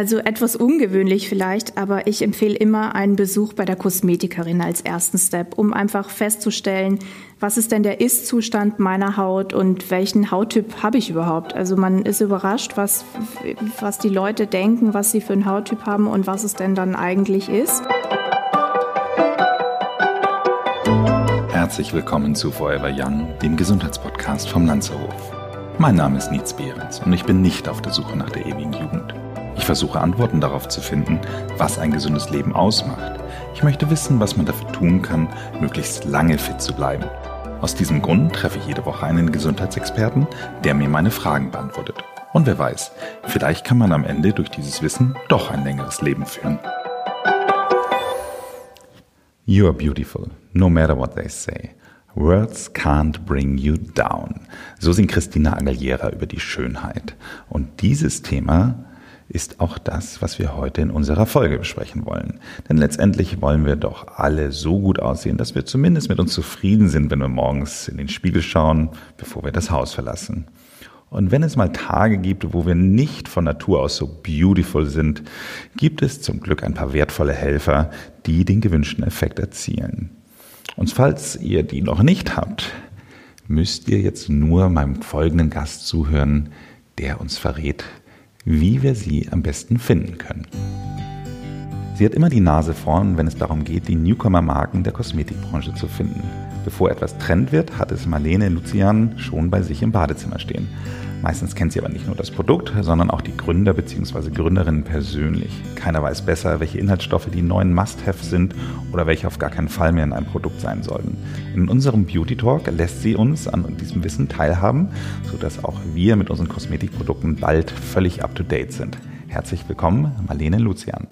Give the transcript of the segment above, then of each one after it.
Also etwas ungewöhnlich vielleicht, aber ich empfehle immer einen Besuch bei der Kosmetikerin als ersten Step, um einfach festzustellen, was ist denn der Ist-Zustand meiner Haut und welchen Hauttyp habe ich überhaupt. Also man ist überrascht, was, was die Leute denken, was sie für einen Hauttyp haben und was es denn dann eigentlich ist. Herzlich willkommen zu Forever Young, dem Gesundheitspodcast vom Lanzerhof. Mein Name ist Nietz Behrens und ich bin nicht auf der Suche nach der ewigen versuche Antworten darauf zu finden, was ein gesundes Leben ausmacht. Ich möchte wissen, was man dafür tun kann, möglichst lange fit zu bleiben. Aus diesem Grund treffe ich jede Woche einen Gesundheitsexperten, der mir meine Fragen beantwortet. Und wer weiß, vielleicht kann man am Ende durch dieses Wissen doch ein längeres Leben führen. You are beautiful, no matter what they say. Words can't bring you down. So singt Christina Aguilera über die Schönheit. Und dieses Thema ist auch das, was wir heute in unserer Folge besprechen wollen. Denn letztendlich wollen wir doch alle so gut aussehen, dass wir zumindest mit uns zufrieden sind, wenn wir morgens in den Spiegel schauen, bevor wir das Haus verlassen. Und wenn es mal Tage gibt, wo wir nicht von Natur aus so beautiful sind, gibt es zum Glück ein paar wertvolle Helfer, die den gewünschten Effekt erzielen. Und falls ihr die noch nicht habt, müsst ihr jetzt nur meinem folgenden Gast zuhören, der uns verrät, wie wir sie am besten finden können. Sie hat immer die Nase vorn, wenn es darum geht, die Newcomer-Marken der Kosmetikbranche zu finden. Bevor etwas Trend wird, hat es Marlene Lucian schon bei sich im Badezimmer stehen. Meistens kennt sie aber nicht nur das Produkt, sondern auch die Gründer bzw. Gründerinnen persönlich. Keiner weiß besser, welche Inhaltsstoffe die neuen Must-Have sind oder welche auf gar keinen Fall mehr in einem Produkt sein sollten. In unserem Beauty Talk lässt sie uns an diesem Wissen teilhaben, sodass auch wir mit unseren Kosmetikprodukten bald völlig up-to-date sind. Herzlich willkommen, Marlene Lucian.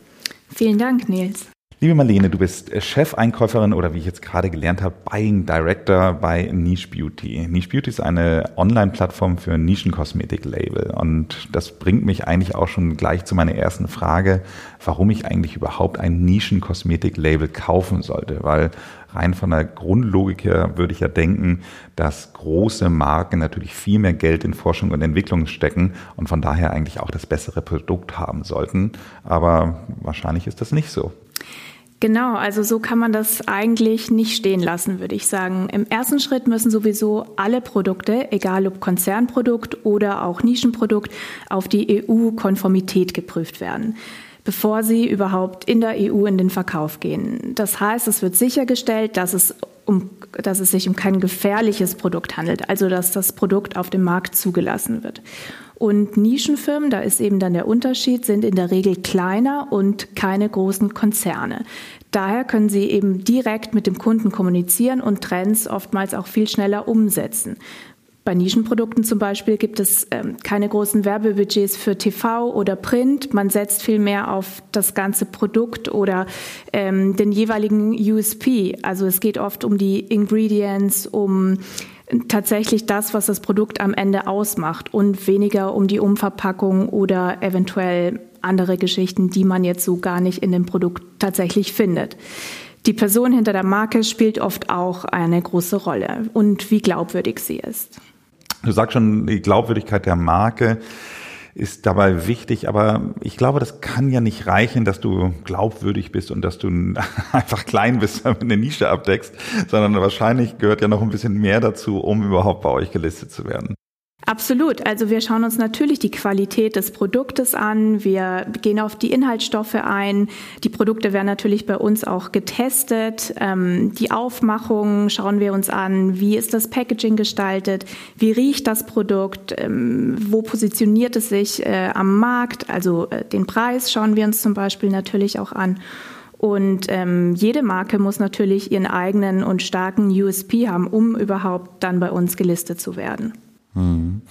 Vielen Dank, Nils. Liebe Marlene, du bist Chefeinkäuferin oder wie ich jetzt gerade gelernt habe, Buying Director bei Niche Beauty. Niche Beauty ist eine Online-Plattform für Nischenkosmetik-Label und das bringt mich eigentlich auch schon gleich zu meiner ersten Frage, warum ich eigentlich überhaupt ein Nischenkosmetik-Label kaufen sollte, weil rein von der Grundlogik her würde ich ja denken, dass große Marken natürlich viel mehr Geld in Forschung und Entwicklung stecken und von daher eigentlich auch das bessere Produkt haben sollten. Aber wahrscheinlich ist das nicht so. Genau, also so kann man das eigentlich nicht stehen lassen, würde ich sagen. Im ersten Schritt müssen sowieso alle Produkte, egal ob Konzernprodukt oder auch Nischenprodukt, auf die EU-Konformität geprüft werden bevor sie überhaupt in der EU in den Verkauf gehen. Das heißt, es wird sichergestellt, dass es, um, dass es sich um kein gefährliches Produkt handelt, also dass das Produkt auf dem Markt zugelassen wird. Und Nischenfirmen, da ist eben dann der Unterschied, sind in der Regel kleiner und keine großen Konzerne. Daher können sie eben direkt mit dem Kunden kommunizieren und Trends oftmals auch viel schneller umsetzen. Bei Nischenprodukten zum Beispiel gibt es ähm, keine großen Werbebudgets für TV oder Print. Man setzt viel mehr auf das ganze Produkt oder ähm, den jeweiligen USP. Also es geht oft um die Ingredients, um tatsächlich das, was das Produkt am Ende ausmacht und weniger um die Umverpackung oder eventuell andere Geschichten, die man jetzt so gar nicht in dem Produkt tatsächlich findet. Die Person hinter der Marke spielt oft auch eine große Rolle und wie glaubwürdig sie ist. Du sagst schon, die Glaubwürdigkeit der Marke ist dabei wichtig, aber ich glaube, das kann ja nicht reichen, dass du glaubwürdig bist und dass du einfach klein bist, wenn du eine Nische abdeckst, sondern wahrscheinlich gehört ja noch ein bisschen mehr dazu, um überhaupt bei euch gelistet zu werden. Absolut. Also wir schauen uns natürlich die Qualität des Produktes an. Wir gehen auf die Inhaltsstoffe ein. Die Produkte werden natürlich bei uns auch getestet. Ähm, die Aufmachung schauen wir uns an. Wie ist das Packaging gestaltet? Wie riecht das Produkt? Ähm, wo positioniert es sich äh, am Markt? Also äh, den Preis schauen wir uns zum Beispiel natürlich auch an. Und ähm, jede Marke muss natürlich ihren eigenen und starken USP haben, um überhaupt dann bei uns gelistet zu werden. Mhm.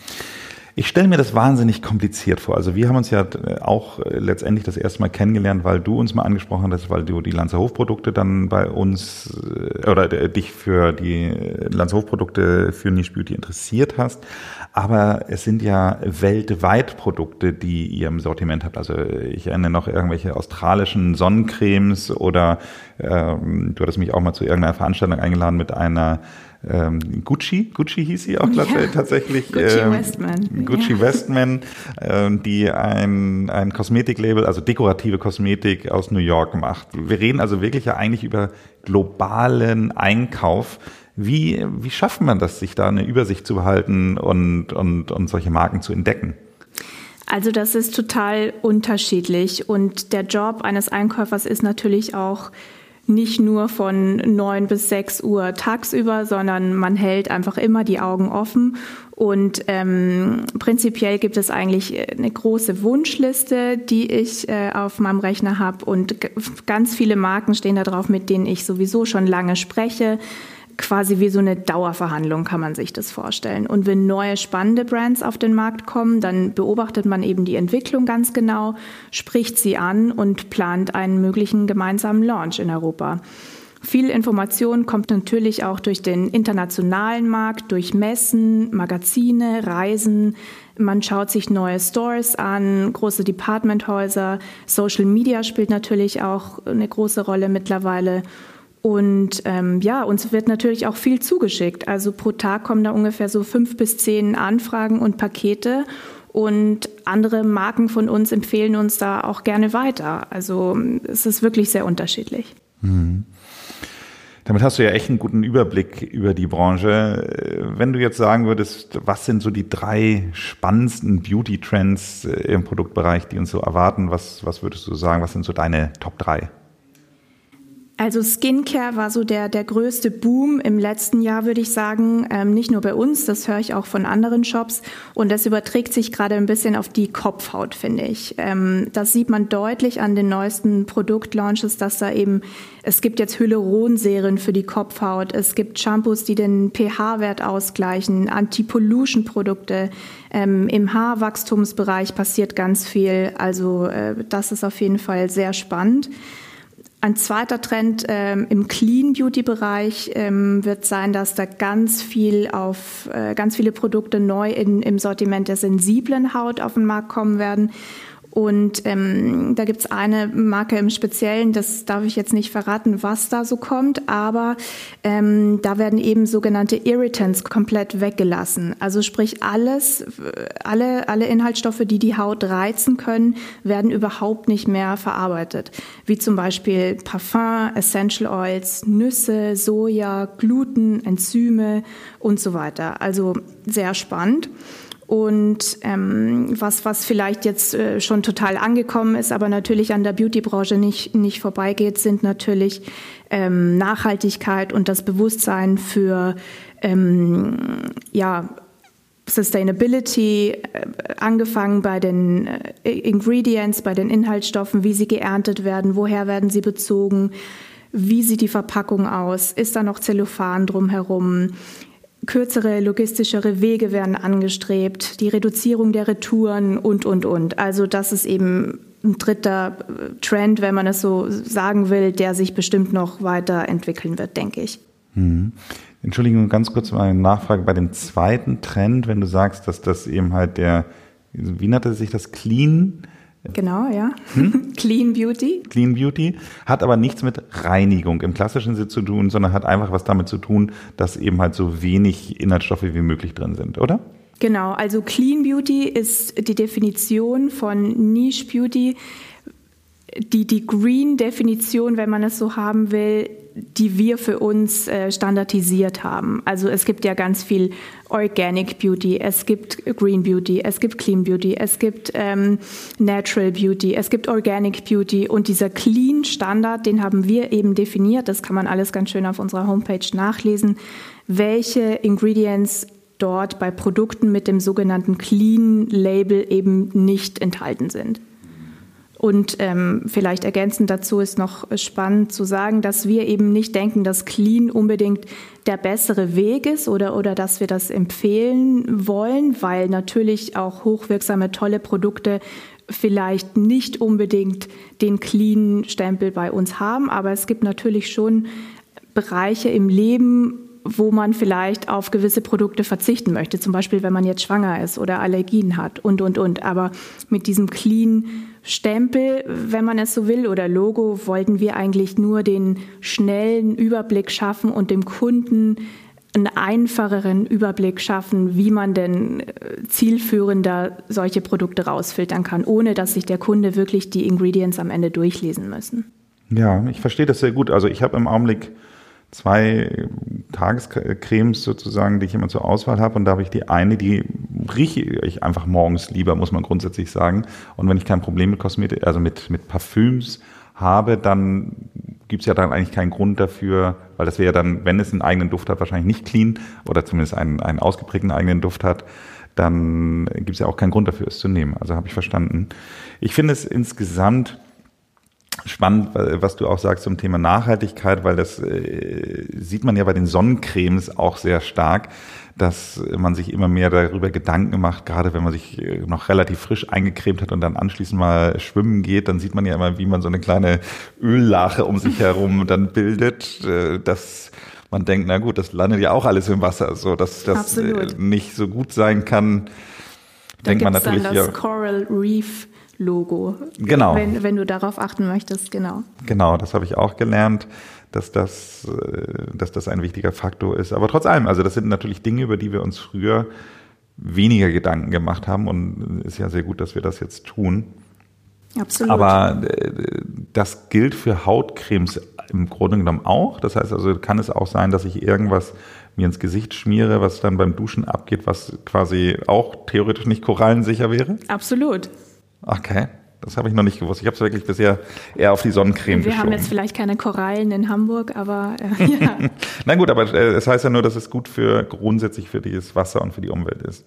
Ich stelle mir das wahnsinnig kompliziert vor. Also wir haben uns ja äh, auch äh, letztendlich das erste Mal kennengelernt, weil du uns mal angesprochen hast, weil du die Lanzer Hofprodukte dann bei uns äh, oder dich für die Lanzer Hofprodukte für Niche Beauty interessiert hast. Aber es sind ja weltweit Produkte, die ihr im Sortiment habt. Also ich erinnere noch irgendwelche australischen Sonnencremes oder ähm, du hattest mich auch mal zu irgendeiner Veranstaltung eingeladen mit einer ähm, Gucci, Gucci hieß sie auch ja. tatsächlich. Gucci ähm, Westman. Gucci ja. Westman, ähm, die ein, ein Kosmetiklabel, also dekorative Kosmetik aus New York macht. Wir reden also wirklich ja eigentlich über globalen Einkauf. Wie, wie schafft man das, sich da eine Übersicht zu behalten und, und, und solche Marken zu entdecken? Also das ist total unterschiedlich und der Job eines Einkäufers ist natürlich auch nicht nur von neun bis sechs Uhr tagsüber, sondern man hält einfach immer die Augen offen. Und ähm, prinzipiell gibt es eigentlich eine große Wunschliste, die ich äh, auf meinem Rechner habe. Und ganz viele Marken stehen da drauf, mit denen ich sowieso schon lange spreche quasi wie so eine Dauerverhandlung kann man sich das vorstellen. Und wenn neue spannende Brands auf den Markt kommen, dann beobachtet man eben die Entwicklung ganz genau, spricht sie an und plant einen möglichen gemeinsamen Launch in Europa. Viel Information kommt natürlich auch durch den internationalen Markt, durch Messen, Magazine, Reisen. Man schaut sich neue Stores an, große Departmenthäuser. Social Media spielt natürlich auch eine große Rolle mittlerweile. Und ähm, ja, uns wird natürlich auch viel zugeschickt. Also pro Tag kommen da ungefähr so fünf bis zehn Anfragen und Pakete. Und andere Marken von uns empfehlen uns da auch gerne weiter. Also es ist wirklich sehr unterschiedlich. Mhm. Damit hast du ja echt einen guten Überblick über die Branche. Wenn du jetzt sagen würdest, was sind so die drei spannendsten Beauty-Trends äh, im Produktbereich, die uns so erwarten, was, was würdest du sagen, was sind so deine Top drei? Also Skincare war so der, der größte Boom im letzten Jahr, würde ich sagen. Ähm, nicht nur bei uns, das höre ich auch von anderen Shops. Und das überträgt sich gerade ein bisschen auf die Kopfhaut, finde ich. Ähm, das sieht man deutlich an den neuesten Produktlaunches, dass da eben, es gibt jetzt Hyaluronserien für die Kopfhaut, es gibt Shampoos, die den pH-Wert ausgleichen, Anti-Pollution-Produkte. Ähm, Im Haarwachstumsbereich passiert ganz viel. Also äh, das ist auf jeden Fall sehr spannend. Ein zweiter Trend ähm, im Clean Beauty Bereich ähm, wird sein, dass da ganz viel auf äh, ganz viele Produkte neu in, im Sortiment der sensiblen Haut auf den Markt kommen werden. Und ähm, da gibt's eine Marke im Speziellen, das darf ich jetzt nicht verraten, was da so kommt, aber ähm, da werden eben sogenannte Irritants komplett weggelassen. Also sprich alles, alle, alle Inhaltsstoffe, die die Haut reizen können, werden überhaupt nicht mehr verarbeitet. Wie zum Beispiel Parfum, Essential Oils, Nüsse, Soja, Gluten, Enzyme und so weiter. Also sehr spannend. Und ähm, was, was vielleicht jetzt äh, schon total angekommen ist, aber natürlich an der Beauty-Branche nicht, nicht vorbeigeht, sind natürlich ähm, Nachhaltigkeit und das Bewusstsein für ähm, ja, Sustainability, äh, angefangen bei den äh, Ingredients, bei den Inhaltsstoffen, wie sie geerntet werden, woher werden sie bezogen, wie sieht die Verpackung aus, ist da noch Zellophan drumherum, kürzere, logistischere Wege werden angestrebt, die Reduzierung der Retouren und, und, und. Also das ist eben ein dritter äh, Trend, wenn man es so sagen will, der sich bestimmt noch weiterentwickeln wird, denke ich. Mhm. Entschuldigung, ganz kurz mal eine Nachfrage bei dem zweiten Trend, wenn du sagst, dass das eben halt der, wie nannte sich das, Clean Genau, ja. Hm? Clean Beauty. Clean Beauty hat aber nichts mit Reinigung im klassischen Sinn zu tun, sondern hat einfach was damit zu tun, dass eben halt so wenig Inhaltsstoffe wie möglich drin sind, oder? Genau, also Clean Beauty ist die Definition von Niche Beauty. Die, die Green-Definition, wenn man es so haben will, die wir für uns äh, standardisiert haben. Also es gibt ja ganz viel Organic Beauty, es gibt Green Beauty, es gibt Clean Beauty, es gibt ähm, Natural Beauty, es gibt Organic Beauty und dieser Clean Standard, den haben wir eben definiert. Das kann man alles ganz schön auf unserer Homepage nachlesen, welche Ingredients dort bei Produkten mit dem sogenannten Clean Label eben nicht enthalten sind. Und ähm, vielleicht ergänzend dazu ist noch spannend zu sagen, dass wir eben nicht denken, dass Clean unbedingt der bessere Weg ist oder, oder dass wir das empfehlen wollen, weil natürlich auch hochwirksame, tolle Produkte vielleicht nicht unbedingt den Clean-Stempel bei uns haben, aber es gibt natürlich schon Bereiche im Leben, wo man vielleicht auf gewisse Produkte verzichten möchte, zum Beispiel wenn man jetzt schwanger ist oder Allergien hat und, und, und. Aber mit diesem Clean Stempel, wenn man es so will, oder Logo, wollten wir eigentlich nur den schnellen Überblick schaffen und dem Kunden einen einfacheren Überblick schaffen, wie man denn äh, zielführender solche Produkte rausfiltern kann, ohne dass sich der Kunde wirklich die Ingredients am Ende durchlesen müssen. Ja, ich verstehe das sehr gut. Also ich habe im Augenblick zwei Tagescremes sozusagen, die ich immer zur Auswahl habe. Und da habe ich die eine, die rieche ich einfach morgens lieber, muss man grundsätzlich sagen. Und wenn ich kein Problem mit Kosmetik, also mit, mit Parfüms habe, dann gibt es ja dann eigentlich keinen Grund dafür, weil das wäre ja dann, wenn es einen eigenen Duft hat, wahrscheinlich nicht clean oder zumindest einen, einen ausgeprägten eigenen Duft hat, dann gibt es ja auch keinen Grund dafür, es zu nehmen. Also habe ich verstanden. Ich finde es insgesamt spannend, was du auch sagst zum Thema Nachhaltigkeit, weil das äh, sieht man ja bei den Sonnencremes auch sehr stark, dass man sich immer mehr darüber Gedanken macht, gerade wenn man sich äh, noch relativ frisch eingecremt hat und dann anschließend mal schwimmen geht, dann sieht man ja immer, wie man so eine kleine Öllache um sich herum dann bildet, äh, dass man denkt, na gut, das landet ja auch alles im Wasser, so dass das äh, nicht so gut sein kann. Da denkt man natürlich dann das ja, Coral Reef Logo. Genau. Wenn, wenn du darauf achten möchtest, genau. Genau, das habe ich auch gelernt, dass das, äh, dass das ein wichtiger Faktor ist. Aber trotz allem, also das sind natürlich Dinge, über die wir uns früher weniger Gedanken gemacht haben und ist ja sehr gut, dass wir das jetzt tun. Absolut. Aber äh, das gilt für Hautcremes im Grunde genommen auch. Das heißt also, kann es auch sein, dass ich irgendwas mir ins Gesicht schmiere, was dann beim Duschen abgeht, was quasi auch theoretisch nicht korallensicher wäre? Absolut. Okay. Das habe ich noch nicht gewusst. Ich habe es wirklich bisher eher auf die Sonnencreme Wir geschoben. haben jetzt vielleicht keine Korallen in Hamburg, aber äh, ja. Na gut, aber äh, es heißt ja nur, dass es gut für grundsätzlich für das Wasser und für die Umwelt ist.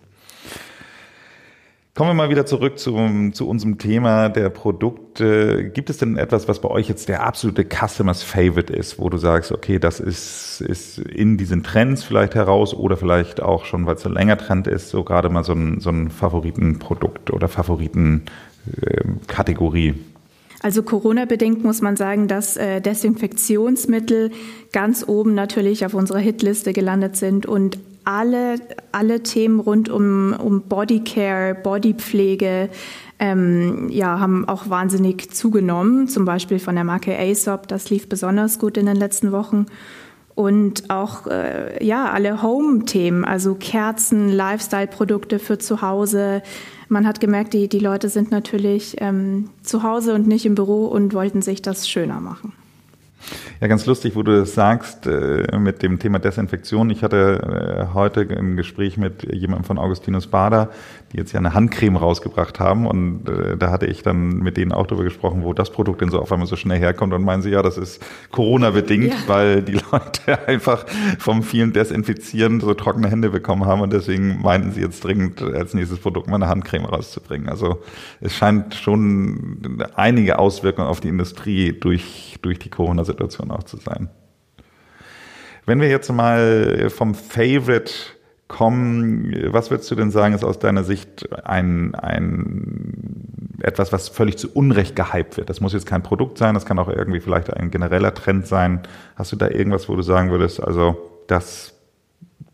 Kommen wir mal wieder zurück zu, zu unserem Thema der Produkte. Gibt es denn etwas, was bei euch jetzt der absolute Customers Favorite ist, wo du sagst, okay, das ist, ist in diesen Trends vielleicht heraus oder vielleicht auch schon, weil es ein länger Trend ist, so gerade mal so ein, so ein Favoritenprodukt oder Favoriten Kategorie? Also Corona-bedingt muss man sagen, dass äh, Desinfektionsmittel ganz oben natürlich auf unserer Hitliste gelandet sind und alle, alle Themen rund um, um Bodycare, Bodypflege ähm, ja, haben auch wahnsinnig zugenommen. Zum Beispiel von der Marke Aesop, das lief besonders gut in den letzten Wochen. Und auch äh, ja, alle Home-Themen, also Kerzen, Lifestyle-Produkte für zu Hause, man hat gemerkt, die, die Leute sind natürlich ähm, zu Hause und nicht im Büro und wollten sich das schöner machen. Ja, ganz lustig, wo du das sagst äh, mit dem Thema Desinfektion. Ich hatte äh, heute ein Gespräch mit jemandem von Augustinus Bader, die jetzt ja eine Handcreme rausgebracht haben und äh, da hatte ich dann mit denen auch darüber gesprochen, wo das Produkt denn so auf einmal so schnell herkommt und meinen sie, ja, das ist Corona-bedingt, ja. weil die Leute einfach vom vielen Desinfizieren so trockene Hände bekommen haben und deswegen meinten sie jetzt dringend als nächstes Produkt mal eine Handcreme rauszubringen. Also es scheint schon einige Auswirkungen auf die Industrie durch, durch die Corona-Situation auch zu sein. Wenn wir jetzt mal vom Favorite kommen, was würdest du denn sagen, ist aus deiner Sicht ein, ein etwas, was völlig zu Unrecht gehypt wird? Das muss jetzt kein Produkt sein, das kann auch irgendwie vielleicht ein genereller Trend sein. Hast du da irgendwas, wo du sagen würdest, also das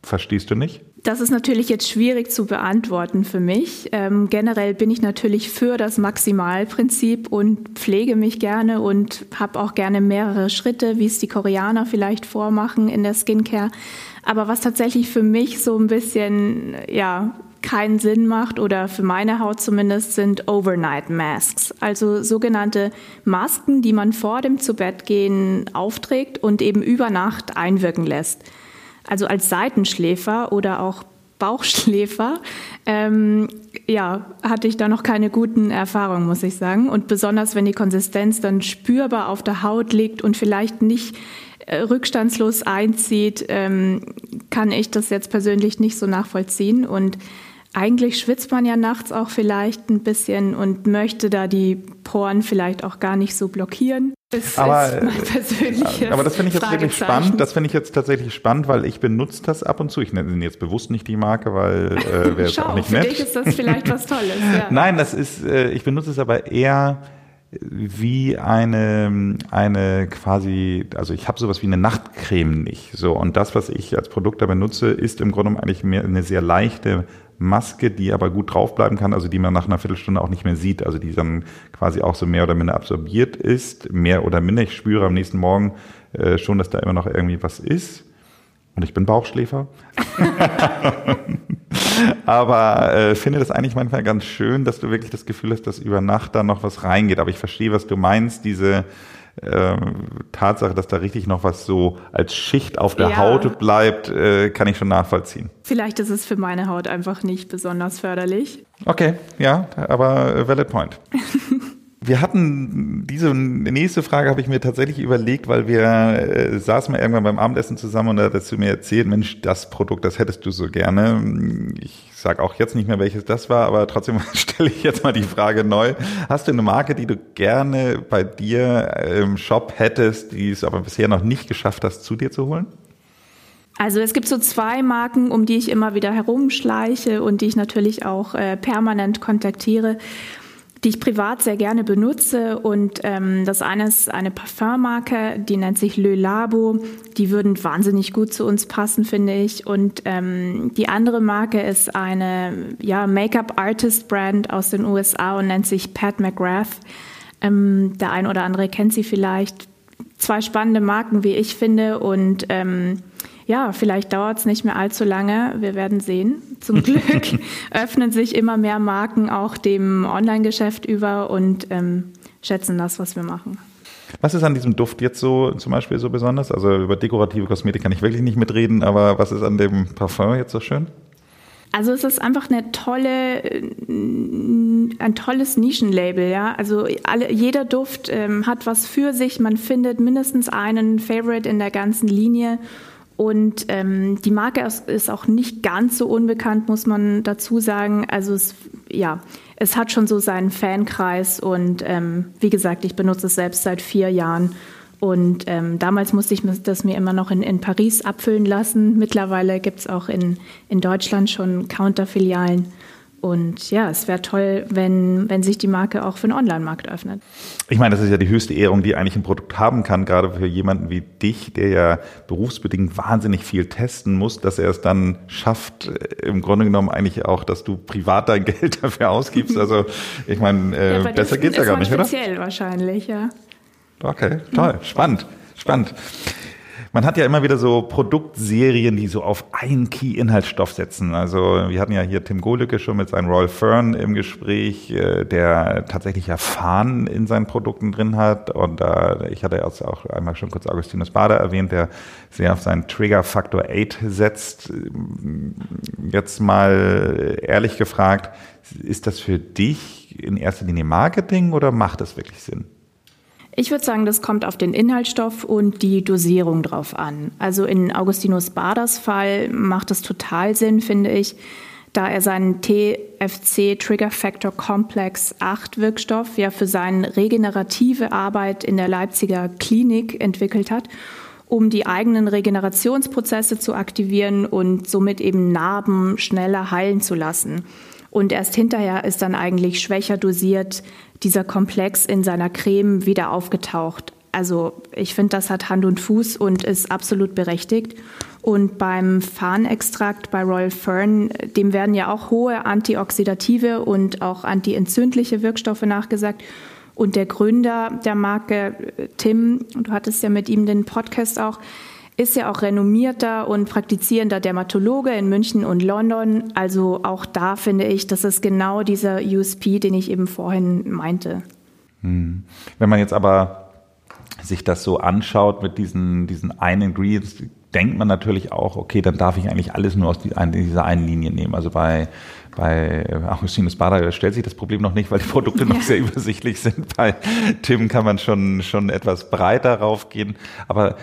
verstehst du nicht? Das ist natürlich jetzt schwierig zu beantworten für mich. Ähm, generell bin ich natürlich für das Maximalprinzip und pflege mich gerne und habe auch gerne mehrere Schritte, wie es die Koreaner vielleicht vormachen in der Skincare. Aber was tatsächlich für mich so ein bisschen, ja, keinen Sinn macht oder für meine Haut zumindest sind Overnight Masks, also sogenannte Masken, die man vor dem Zubettgehen aufträgt und eben über Nacht einwirken lässt. Also als Seitenschläfer oder auch Bauchschläfer, ähm, ja, hatte ich da noch keine guten Erfahrungen, muss ich sagen. Und besonders wenn die Konsistenz dann spürbar auf der Haut liegt und vielleicht nicht äh, rückstandslos einzieht, ähm, kann ich das jetzt persönlich nicht so nachvollziehen. Und eigentlich schwitzt man ja nachts auch vielleicht ein bisschen und möchte da die Poren vielleicht auch gar nicht so blockieren. Das aber, äh, aber das finde ich jetzt wirklich spannend. Das finde ich jetzt tatsächlich spannend, weil ich benutze das ab und zu. Ich nenne jetzt bewusst nicht die Marke, weil äh, wäre es auch nicht für nett. Für dich ist das vielleicht was Tolles. Ja. Nein, das ist. Äh, ich benutze es aber eher wie eine, eine quasi, also ich habe sowas wie eine Nachtcreme nicht. So, und das, was ich als Produkt da benutze, ist im Grunde eigentlich mehr eine sehr leichte Maske, die aber gut draufbleiben kann, also die man nach einer Viertelstunde auch nicht mehr sieht, also die dann quasi auch so mehr oder minder absorbiert ist, mehr oder minder. Ich spüre am nächsten Morgen äh, schon, dass da immer noch irgendwie was ist. Und ich bin Bauchschläfer. Aber äh, finde das eigentlich manchmal ganz schön, dass du wirklich das Gefühl hast, dass über Nacht da noch was reingeht. Aber ich verstehe, was du meinst, diese äh, Tatsache, dass da richtig noch was so als Schicht auf der ja. Haut bleibt, äh, kann ich schon nachvollziehen. Vielleicht ist es für meine Haut einfach nicht besonders förderlich. Okay, ja, aber valid point. Wir hatten diese nächste Frage habe ich mir tatsächlich überlegt, weil wir äh, saßen mal irgendwann beim Abendessen zusammen und da hattest du mir erzählt, Mensch, das Produkt, das hättest du so gerne. Ich sage auch jetzt nicht mehr, welches das war, aber trotzdem stelle ich jetzt mal die Frage neu. Hast du eine Marke, die du gerne bei dir im Shop hättest, die es aber bisher noch nicht geschafft hast, zu dir zu holen? Also es gibt so zwei Marken, um die ich immer wieder herumschleiche und die ich natürlich auch äh, permanent kontaktiere die ich privat sehr gerne benutze. Und ähm, das eine ist eine Parfummarke, die nennt sich Le Labo. Die würden wahnsinnig gut zu uns passen, finde ich. Und ähm, die andere Marke ist eine ja, Make-up-Artist-Brand aus den USA und nennt sich Pat McGrath. Ähm, der ein oder andere kennt sie vielleicht. Zwei spannende Marken, wie ich finde. Und ähm, ja, vielleicht dauert es nicht mehr allzu lange. Wir werden sehen. Zum Glück öffnen sich immer mehr Marken auch dem Online-Geschäft über und ähm, schätzen das, was wir machen. Was ist an diesem Duft jetzt so zum Beispiel so besonders? Also über dekorative Kosmetik kann ich wirklich nicht mitreden, aber was ist an dem Parfum jetzt so schön? Also es ist einfach eine tolle, äh, ein tolles Nischenlabel, ja. Also alle, jeder Duft ähm, hat was für sich. Man findet mindestens einen Favorite in der ganzen Linie. Und ähm, die Marke ist auch nicht ganz so unbekannt, muss man dazu sagen. Also es, ja, es hat schon so seinen Fankreis und ähm, wie gesagt, ich benutze es selbst seit vier Jahren. Und ähm, damals musste ich das mir immer noch in, in Paris abfüllen lassen. Mittlerweile gibt es auch in, in Deutschland schon Counterfilialen. Und ja, es wäre toll, wenn, wenn sich die Marke auch für den Online-Markt öffnet. Ich meine, das ist ja die höchste Ehrung, die eigentlich ein Produkt haben kann, gerade für jemanden wie dich, der ja berufsbedingt wahnsinnig viel testen muss, dass er es dann schafft, äh, im Grunde genommen eigentlich auch, dass du privat dein Geld dafür ausgibst. Also ich meine, äh, ja, besser geht's ja gar nicht, speziell oder? Speziell wahrscheinlich, ja. Okay, toll, spannend, spannend. Man hat ja immer wieder so Produktserien, die so auf einen Key-Inhaltsstoff setzen. Also wir hatten ja hier Tim Golücke schon mit seinem Royal Fern im Gespräch, äh, der tatsächlich ja Fahnen in seinen Produkten drin hat. Und äh, ich hatte jetzt auch einmal schon kurz Augustinus Bader erwähnt, der sehr auf seinen Trigger Factor 8 setzt. Jetzt mal ehrlich gefragt, ist das für dich in erster Linie Marketing oder macht das wirklich Sinn? Ich würde sagen, das kommt auf den Inhaltsstoff und die Dosierung drauf an. Also in Augustinus Baders Fall macht es total Sinn, finde ich, da er seinen TFC Trigger Factor Complex 8 Wirkstoff ja für seine regenerative Arbeit in der Leipziger Klinik entwickelt hat, um die eigenen Regenerationsprozesse zu aktivieren und somit eben Narben schneller heilen zu lassen. Und erst hinterher ist dann eigentlich schwächer dosiert dieser Komplex in seiner Creme wieder aufgetaucht. Also ich finde, das hat Hand und Fuß und ist absolut berechtigt. Und beim Farnextrakt bei Royal Fern, dem werden ja auch hohe antioxidative und auch antientzündliche Wirkstoffe nachgesagt. Und der Gründer der Marke, Tim, du hattest ja mit ihm den Podcast auch, ist ja auch renommierter und praktizierender Dermatologe in München und London. Also auch da finde ich, das ist genau dieser USP, den ich eben vorhin meinte. Hm. Wenn man jetzt aber sich das so anschaut mit diesen, diesen einen Ingredients, denkt man natürlich auch, okay, dann darf ich eigentlich alles nur aus dieser einen Linie nehmen. Also bei bei Augustinus Bader stellt sich das Problem noch nicht, weil die Produkte ja. noch sehr übersichtlich sind. Bei Tim kann man schon, schon etwas breiter raufgehen. Aber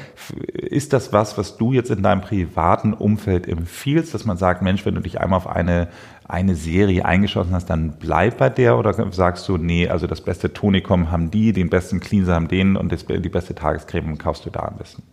ist das was, was du jetzt in deinem privaten Umfeld empfiehlst, dass man sagt, Mensch, wenn du dich einmal auf eine, eine Serie eingeschossen hast, dann bleib bei der? Oder sagst du, nee, also das beste Tonikum haben die, den besten Cleanser haben den und das, die beste Tagescreme kaufst du da am besten?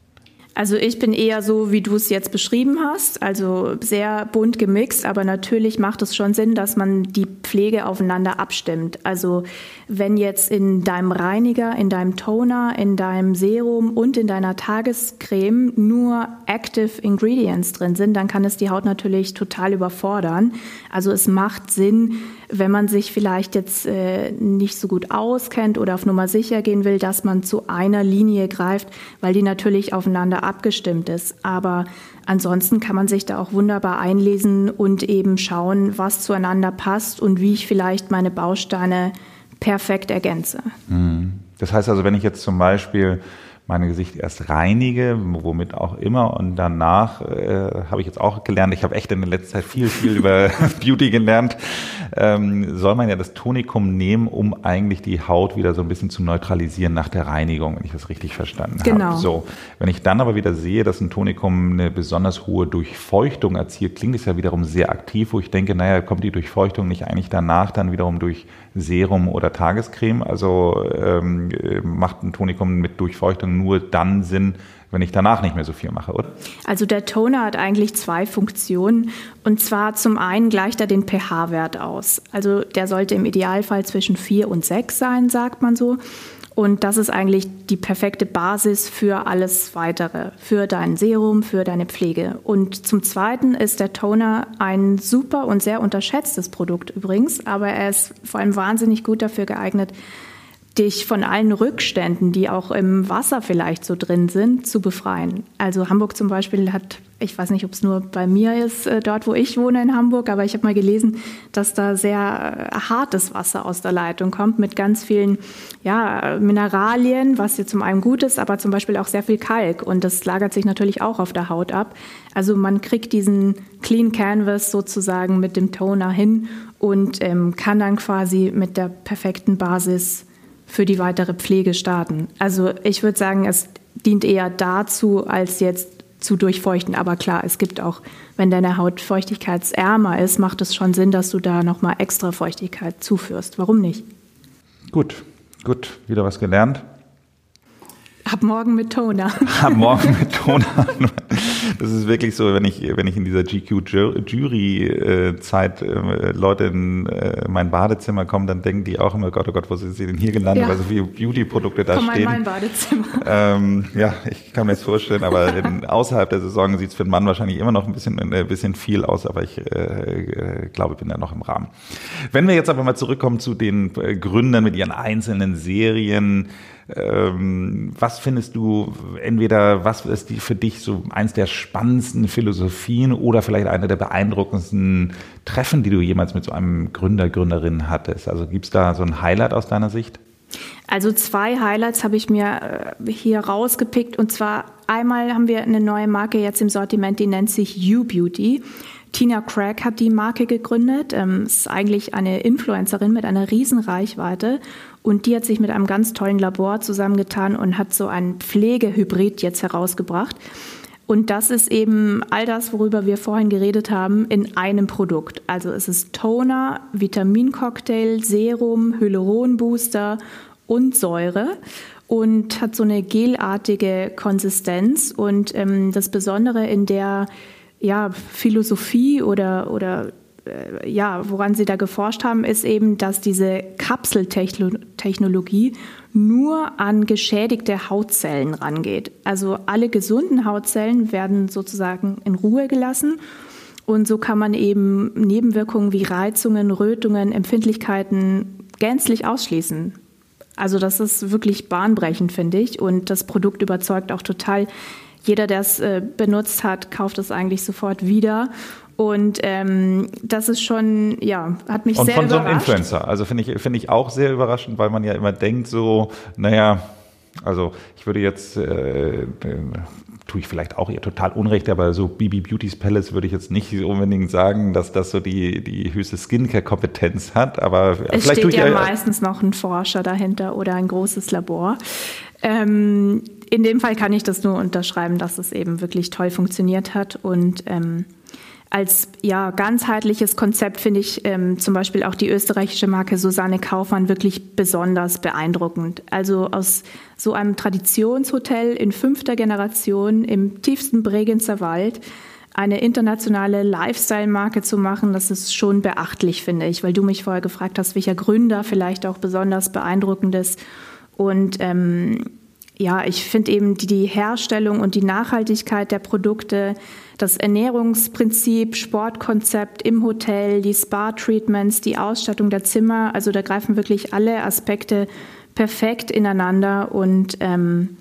Also ich bin eher so, wie du es jetzt beschrieben hast, also sehr bunt gemixt, aber natürlich macht es schon Sinn, dass man die Pflege aufeinander abstimmt. Also wenn jetzt in deinem Reiniger, in deinem Toner, in deinem Serum und in deiner Tagescreme nur Active Ingredients drin sind, dann kann es die Haut natürlich total überfordern. Also es macht Sinn, wenn man sich vielleicht jetzt äh, nicht so gut auskennt oder auf Nummer sicher gehen will, dass man zu einer Linie greift, weil die natürlich aufeinander abgestimmt ist. Aber ansonsten kann man sich da auch wunderbar einlesen und eben schauen, was zueinander passt und wie ich vielleicht meine Bausteine perfekt ergänze. Mhm. Das heißt also, wenn ich jetzt zum Beispiel meine Gesicht erst reinige, womit auch immer. Und danach äh, habe ich jetzt auch gelernt, ich habe echt in der letzten Zeit viel, viel über Beauty gelernt, ähm, soll man ja das Tonikum nehmen, um eigentlich die Haut wieder so ein bisschen zu neutralisieren nach der Reinigung, wenn ich das richtig verstanden genau. habe. So, wenn ich dann aber wieder sehe, dass ein Tonikum eine besonders hohe Durchfeuchtung erzielt, klingt es ja wiederum sehr aktiv, wo ich denke, naja, kommt die Durchfeuchtung nicht eigentlich danach dann wiederum durch Serum oder Tagescreme? Also ähm, macht ein Tonikum mit Durchfeuchtung nur dann Sinn, wenn ich danach nicht mehr so viel mache, oder? Also der Toner hat eigentlich zwei Funktionen. Und zwar zum einen gleicht er den pH-Wert aus. Also der sollte im Idealfall zwischen 4 und 6 sein, sagt man so. Und das ist eigentlich die perfekte Basis für alles weitere, für dein Serum, für deine Pflege. Und zum Zweiten ist der Toner ein super und sehr unterschätztes Produkt übrigens, aber er ist vor allem wahnsinnig gut dafür geeignet, dich von allen Rückständen, die auch im Wasser vielleicht so drin sind, zu befreien. Also Hamburg zum Beispiel hat, ich weiß nicht, ob es nur bei mir ist, äh, dort wo ich wohne in Hamburg, aber ich habe mal gelesen, dass da sehr äh, hartes Wasser aus der Leitung kommt mit ganz vielen ja, Mineralien, was hier zum einen gut ist, aber zum Beispiel auch sehr viel Kalk und das lagert sich natürlich auch auf der Haut ab. Also man kriegt diesen Clean Canvas sozusagen mit dem Toner hin und ähm, kann dann quasi mit der perfekten Basis für die weitere Pflege starten. Also ich würde sagen, es dient eher dazu, als jetzt zu durchfeuchten. Aber klar, es gibt auch, wenn deine Haut feuchtigkeitsärmer ist, macht es schon Sinn, dass du da nochmal extra Feuchtigkeit zuführst. Warum nicht? Gut, gut, wieder was gelernt. Ab morgen mit Toner. Ab morgen mit Toner. Das ist wirklich so, wenn ich, wenn ich in dieser GQ-Jury-Zeit äh, Leute in äh, mein Badezimmer kommen, dann denken die auch immer, Gott, oh Gott, wo sind sie denn hier gelandet, ja. weil so viele Beauty-Produkte da Komm stehen. Komm in mein Badezimmer. Ähm, ja, ich kann mir das vorstellen, aber in, außerhalb der Saison sieht es für einen Mann wahrscheinlich immer noch ein bisschen, ein äh, bisschen viel aus, aber ich äh, glaube, ich bin da noch im Rahmen. Wenn wir jetzt aber mal zurückkommen zu den äh, Gründern mit ihren einzelnen Serien, ähm, was findest du entweder, was ist die für dich so eins der spannendsten Philosophien oder vielleicht eine der beeindruckendsten Treffen, die du jemals mit so einem Gründer, Gründerin hattest? Also gibt es da so ein Highlight aus deiner Sicht? Also zwei Highlights habe ich mir äh, hier rausgepickt und zwar einmal haben wir eine neue Marke jetzt im Sortiment, die nennt sich You Beauty. Tina Craig hat die Marke gegründet, ähm, ist eigentlich eine Influencerin mit einer riesen Reichweite und die hat sich mit einem ganz tollen Labor zusammengetan und hat so einen Pflegehybrid jetzt herausgebracht. Und das ist eben all das, worüber wir vorhin geredet haben, in einem Produkt. Also es ist Toner, Vitamincocktail, Serum, Hyaluronbooster und Säure und hat so eine gelartige Konsistenz. Und ähm, das Besondere in der ja, Philosophie oder, oder äh, ja, woran sie da geforscht haben, ist eben, dass diese Kapseltechnologie nur an geschädigte Hautzellen rangeht. Also alle gesunden Hautzellen werden sozusagen in Ruhe gelassen. Und so kann man eben Nebenwirkungen wie Reizungen, Rötungen, Empfindlichkeiten gänzlich ausschließen. Also das ist wirklich bahnbrechend, finde ich. Und das Produkt überzeugt auch total jeder, der es äh, benutzt hat, kauft es eigentlich sofort wieder. Und ähm, das ist schon, ja, hat mich Und sehr von überrascht. so einem Influencer. Also finde ich, finde ich auch sehr überraschend, weil man ja immer denkt, so, naja, also ich würde jetzt, äh, äh, tue ich vielleicht auch ihr total Unrecht, aber so BB Beauty's Palace würde ich jetzt nicht unbedingt sagen, dass das so die, die höchste Skincare-Kompetenz hat. Aber es vielleicht steht ja ich, meistens noch ein Forscher dahinter oder ein großes Labor. Ähm, in dem Fall kann ich das nur unterschreiben, dass es eben wirklich toll funktioniert hat und ähm, als ja, ganzheitliches Konzept finde ich ähm, zum Beispiel auch die österreichische Marke Susanne Kaufmann wirklich besonders beeindruckend. Also aus so einem Traditionshotel in fünfter Generation im tiefsten Bregenzer Wald eine internationale Lifestyle-Marke zu machen, das ist schon beachtlich, finde ich, weil du mich vorher gefragt hast, welcher Gründer vielleicht auch besonders beeindruckend ist. Und ähm, ja, ich finde eben die, die Herstellung und die Nachhaltigkeit der Produkte, das Ernährungsprinzip, Sportkonzept im Hotel, die Spa-Treatments, die Ausstattung der Zimmer, also da greifen wirklich alle Aspekte perfekt ineinander. Und ähm,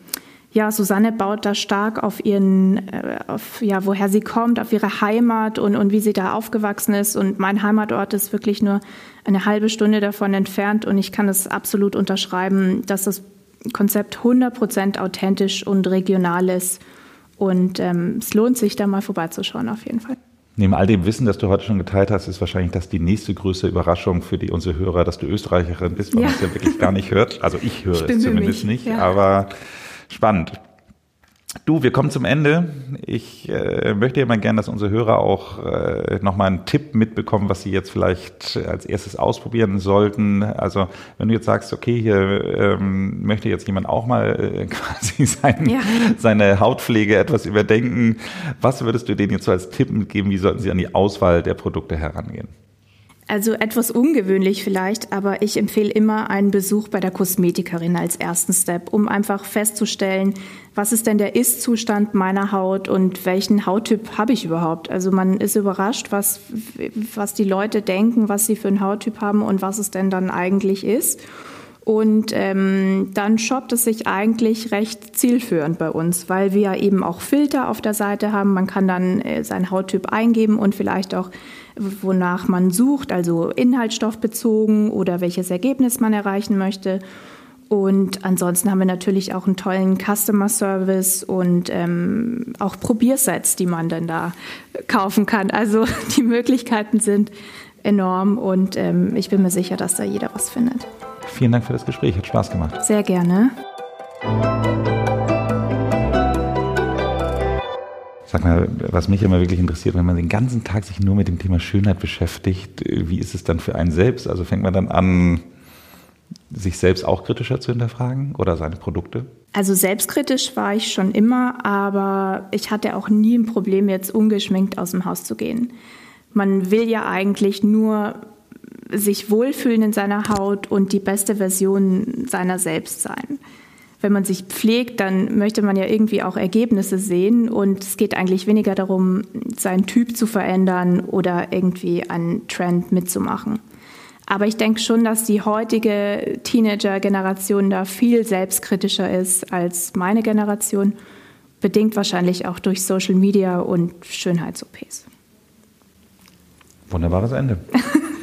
ja, Susanne baut da stark auf ihren, äh, auf, ja, woher sie kommt, auf ihre Heimat und, und wie sie da aufgewachsen ist. Und mein Heimatort ist wirklich nur eine halbe Stunde davon entfernt und ich kann es absolut unterschreiben, dass das Konzept 100% authentisch und regional ist. Und ähm, es lohnt sich, da mal vorbeizuschauen, auf jeden Fall. Neben all dem Wissen, das du heute schon geteilt hast, ist wahrscheinlich das die nächste größte Überraschung für die, unsere Hörer, dass du Österreicherin bist, weil ja. man es ja wirklich gar nicht hört. Also ich höre ich es zumindest mich. nicht, ja. aber spannend. Du, wir kommen zum Ende. Ich äh, möchte ja mal gerne, dass unsere Hörer auch äh, nochmal einen Tipp mitbekommen, was sie jetzt vielleicht als erstes ausprobieren sollten. Also wenn du jetzt sagst, okay, hier ähm, möchte jetzt jemand auch mal äh, quasi sein, ja. seine Hautpflege etwas überdenken, was würdest du denen jetzt so als Tipp mitgeben? Wie sollten sie an die Auswahl der Produkte herangehen? Also etwas ungewöhnlich vielleicht, aber ich empfehle immer einen Besuch bei der Kosmetikerin als ersten Step, um einfach festzustellen, was ist denn der Ist-Zustand meiner Haut und welchen Hauttyp habe ich überhaupt. Also man ist überrascht, was, was die Leute denken, was sie für einen Hauttyp haben und was es denn dann eigentlich ist. Und ähm, dann shoppt es sich eigentlich recht zielführend bei uns, weil wir eben auch Filter auf der Seite haben. Man kann dann äh, seinen Hauttyp eingeben und vielleicht auch wonach man sucht, also inhaltsstoffbezogen oder welches Ergebnis man erreichen möchte. Und ansonsten haben wir natürlich auch einen tollen Customer Service und ähm, auch Probiersets, die man dann da kaufen kann. Also die Möglichkeiten sind enorm und ähm, ich bin mir sicher, dass da jeder was findet. Vielen Dank für das Gespräch, hat Spaß gemacht. Sehr gerne. Sag mal, was mich immer wirklich interessiert, wenn man den ganzen Tag sich nur mit dem Thema Schönheit beschäftigt, wie ist es dann für einen selbst? Also fängt man dann an, sich selbst auch kritischer zu hinterfragen oder seine Produkte? Also selbstkritisch war ich schon immer, aber ich hatte auch nie ein Problem, jetzt ungeschminkt aus dem Haus zu gehen. Man will ja eigentlich nur sich wohlfühlen in seiner Haut und die beste Version seiner selbst sein wenn man sich pflegt, dann möchte man ja irgendwie auch Ergebnisse sehen und es geht eigentlich weniger darum, seinen Typ zu verändern oder irgendwie einen Trend mitzumachen. Aber ich denke schon, dass die heutige Teenager-Generation da viel selbstkritischer ist als meine Generation, bedingt wahrscheinlich auch durch Social Media und Schönheits-OPs. Wunderbares Ende.